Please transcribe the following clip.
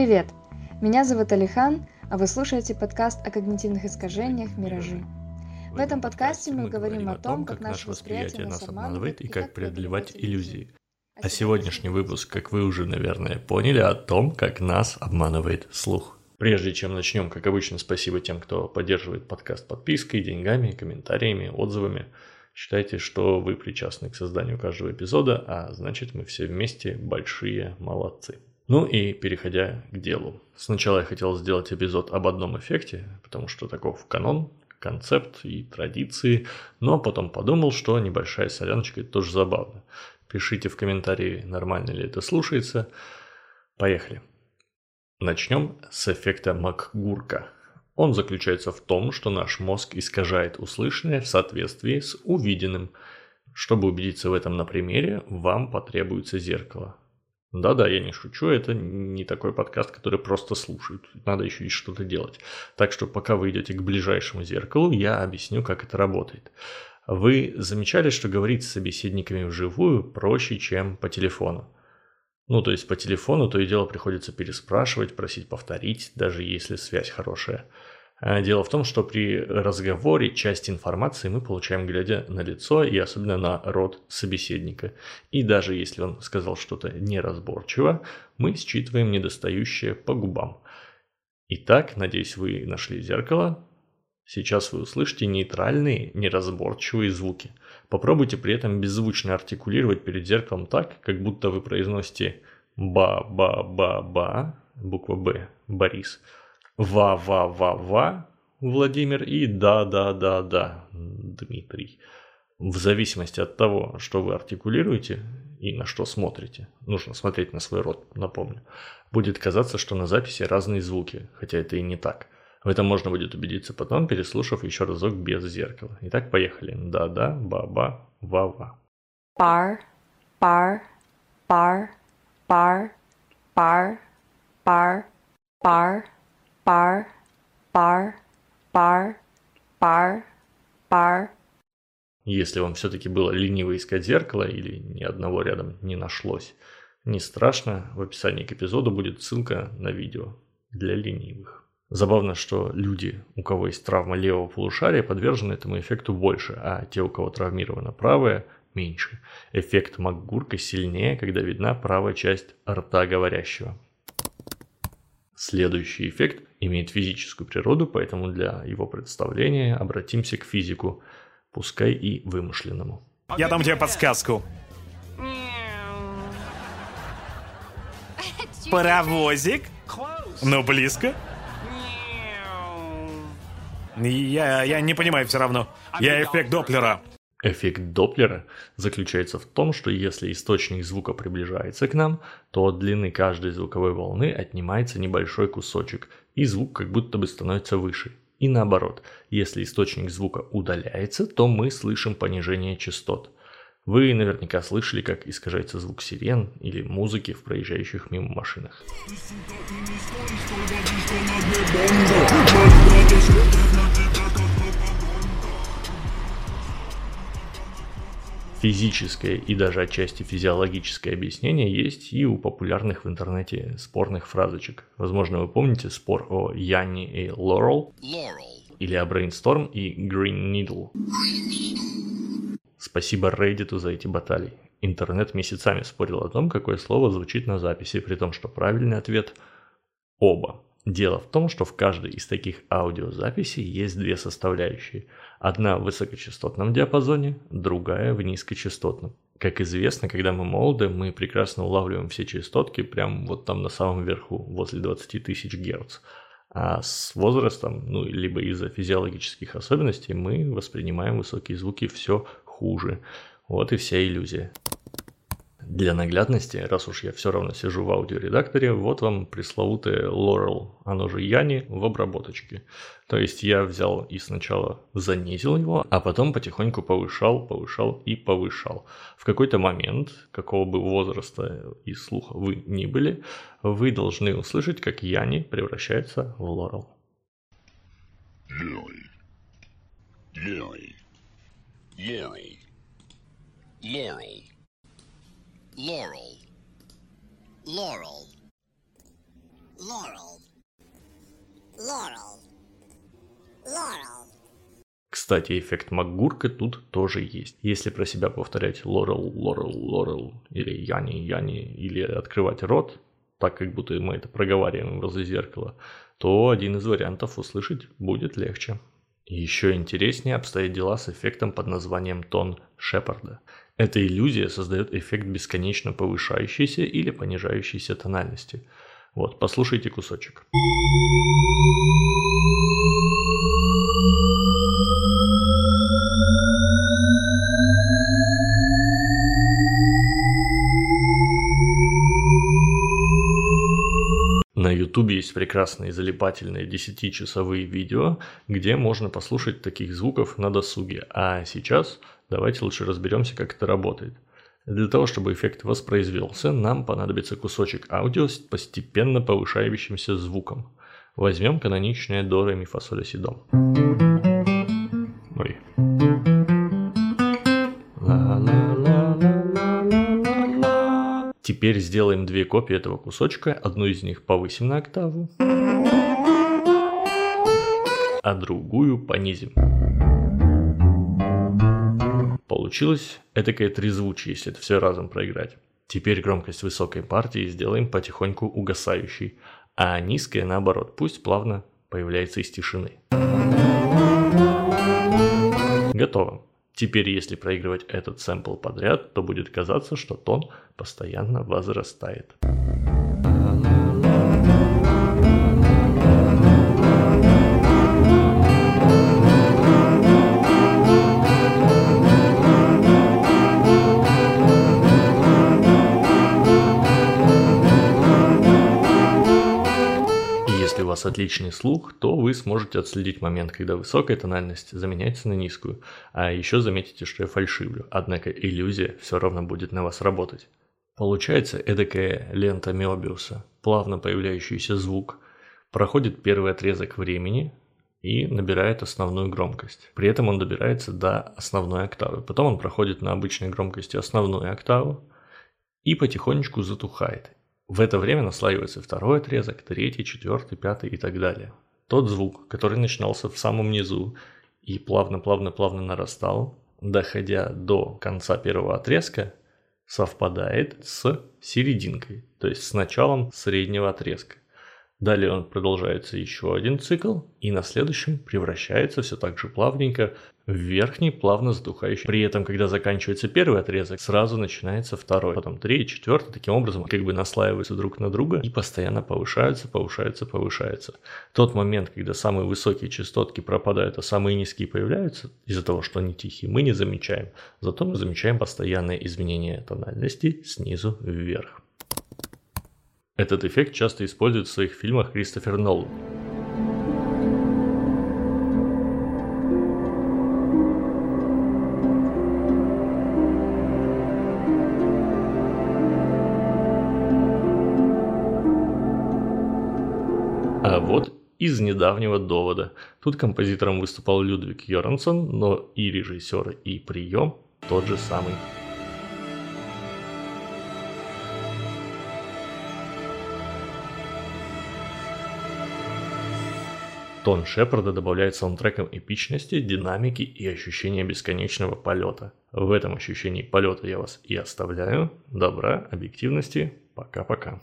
Привет! Меня зовут Алихан, а вы слушаете подкаст о когнитивных искажениях «Миражи». В этом подкасте мы говорим о том, как наше восприятие нас обманывает и как преодолевать иллюзии. А сегодняшний выпуск, как вы уже, наверное, поняли, о том, как нас обманывает слух. Прежде чем начнем, как обычно, спасибо тем, кто поддерживает подкаст подпиской, деньгами, комментариями, отзывами. Считайте, что вы причастны к созданию каждого эпизода, а значит мы все вместе большие молодцы. Ну и переходя к делу. Сначала я хотел сделать эпизод об одном эффекте, потому что таков канон, концепт и традиции, но потом подумал, что небольшая соляночка – это тоже забавно. Пишите в комментарии, нормально ли это слушается. Поехали. Начнем с эффекта МакГурка. Он заключается в том, что наш мозг искажает услышанное в соответствии с увиденным. Чтобы убедиться в этом на примере, вам потребуется зеркало. Да-да, я не шучу, это не такой подкаст, который просто слушают. Надо еще и что-то делать. Так что пока вы идете к ближайшему зеркалу, я объясню, как это работает. Вы замечали, что говорить с собеседниками вживую проще, чем по телефону? Ну, то есть по телефону то и дело приходится переспрашивать, просить повторить, даже если связь хорошая. А дело в том, что при разговоре часть информации мы получаем, глядя на лицо и особенно на рот собеседника. И даже если он сказал что-то неразборчиво, мы считываем недостающее по губам. Итак, надеюсь, вы нашли зеркало. Сейчас вы услышите нейтральные, неразборчивые звуки. Попробуйте при этом беззвучно артикулировать перед зеркалом так, как будто вы произносите «ба-ба-ба-ба», буква «Б», «Борис», «ва-ва-ва-ва», Владимир и «да-да-да-да», Дмитрий. В зависимости от того, что вы артикулируете и на что смотрите, нужно смотреть на свой рот, напомню, будет казаться, что на записи разные звуки, хотя это и не так – в этом можно будет убедиться потом, переслушав еще разок без зеркала. Итак, поехали. Да-да, ба-ба, ва-ва. Бар, бар, бар, бар, бар, бар, бар, бар, бар, бар, бар, бар. Если вам все-таки было лениво искать зеркало или ни одного рядом не нашлось, не страшно, в описании к эпизоду будет ссылка на видео для ленивых. Забавно, что люди, у кого есть травма левого полушария, подвержены этому эффекту больше, а те, у кого травмировано правое, меньше. Эффект МакГурка сильнее, когда видна правая часть рта говорящего. Следующий эффект имеет физическую природу, поэтому для его представления обратимся к физику, пускай и вымышленному. Я дам тебе подсказку. Паровозик? Ну, близко. Я, я не понимаю все равно. Я эффект Доплера. Эффект Доплера заключается в том, что если источник звука приближается к нам, то от длины каждой звуковой волны отнимается небольшой кусочек, и звук как будто бы становится выше. И наоборот, если источник звука удаляется, то мы слышим понижение частот. Вы наверняка слышали, как искажается звук сирен или музыки в проезжающих мимо машинах. Физическое и даже отчасти физиологическое объяснение есть и у популярных в интернете спорных фразочек. Возможно, вы помните спор о Янни и Лорел, или о Brainstorm и Green Needle. Спасибо Reddit за эти баталии. Интернет месяцами спорил о том, какое слово звучит на записи, при том, что правильный ответ – оба. Дело в том, что в каждой из таких аудиозаписей есть две составляющие. Одна в высокочастотном диапазоне, другая в низкочастотном. Как известно, когда мы молоды, мы прекрасно улавливаем все частотки прямо вот там на самом верху, возле 20 тысяч Гц. А с возрастом, ну, либо из-за физиологических особенностей, мы воспринимаем высокие звуки все хуже. Вот и вся иллюзия. Для наглядности, раз уж я все равно сижу в аудиоредакторе, вот вам пресловутое Laurel, оно же Яни, в обработочке. То есть я взял и сначала занизил его, а потом потихоньку повышал, повышал и повышал. В какой-то момент, какого бы возраста и слуха вы ни были, вы должны услышать, как Яни превращается в Laurel. Яни. Яни. Яни. Laurel. Laurel. Laurel. Laurel. Laurel. Laurel. Кстати, эффект Макгурка тут тоже есть. Если про себя повторять Лорел, Лорел, Лорел, или Яни, Яни, или открывать рот, так как будто мы это проговариваем возле зеркала, то один из вариантов услышать будет легче. Еще интереснее обстоят дела с эффектом под названием тон Шепарда. Эта иллюзия создает эффект бесконечно повышающейся или понижающейся тональности. Вот, послушайте кусочек. Ютубе есть прекрасные залипательные 10-часовые видео, где можно послушать таких звуков на досуге. А сейчас давайте лучше разберемся, как это работает. Для того, чтобы эффект воспроизвелся, нам понадобится кусочек аудио с постепенно повышающимся звуком. Возьмем каноничное до, ре, ми, фа, си, до. Ой. Теперь сделаем две копии этого кусочка. Одну из них повысим на октаву, а другую понизим. Получилось этакое трезвучие, если это все разом проиграть. Теперь громкость высокой партии сделаем потихоньку угасающей, а низкая наоборот, пусть плавно появляется из тишины. Готово. Теперь, если проигрывать этот сэмпл подряд, то будет казаться, что тон постоянно возрастает. Вас отличный слух, то вы сможете отследить момент, когда высокая тональность заменяется на низкую, а еще заметите, что я фальшивлю, однако иллюзия все равно будет на вас работать. Получается эдакая лента Мёбиуса, плавно появляющийся звук, проходит первый отрезок времени и набирает основную громкость. При этом он добирается до основной октавы. Потом он проходит на обычной громкости основную октаву и потихонечку затухает. В это время наслаивается второй отрезок, третий, четвертый, пятый и так далее. Тот звук, который начинался в самом низу и плавно-плавно-плавно нарастал, доходя до конца первого отрезка, совпадает с серединкой, то есть с началом среднего отрезка. Далее он продолжается еще один цикл и на следующем превращается все так же плавненько в верхний плавно затухающий. При этом, когда заканчивается первый отрезок, сразу начинается второй, потом третий, четвертый. Таким образом, как бы наслаиваются друг на друга и постоянно повышаются, повышаются, повышаются. Тот момент, когда самые высокие частотки пропадают, а самые низкие появляются из-за того, что они тихие, мы не замечаем. Зато мы замечаем постоянное изменение тональности снизу вверх. Этот эффект часто использует в своих фильмах Кристофер Нолан. А вот из недавнего довода. Тут композитором выступал Людвиг Йорансон, но и режиссер, и прием тот же самый. Тон Шепарда добавляет саундтреком эпичности, динамики и ощущения бесконечного полета. В этом ощущении полета я вас и оставляю. Добра, объективности. Пока-пока.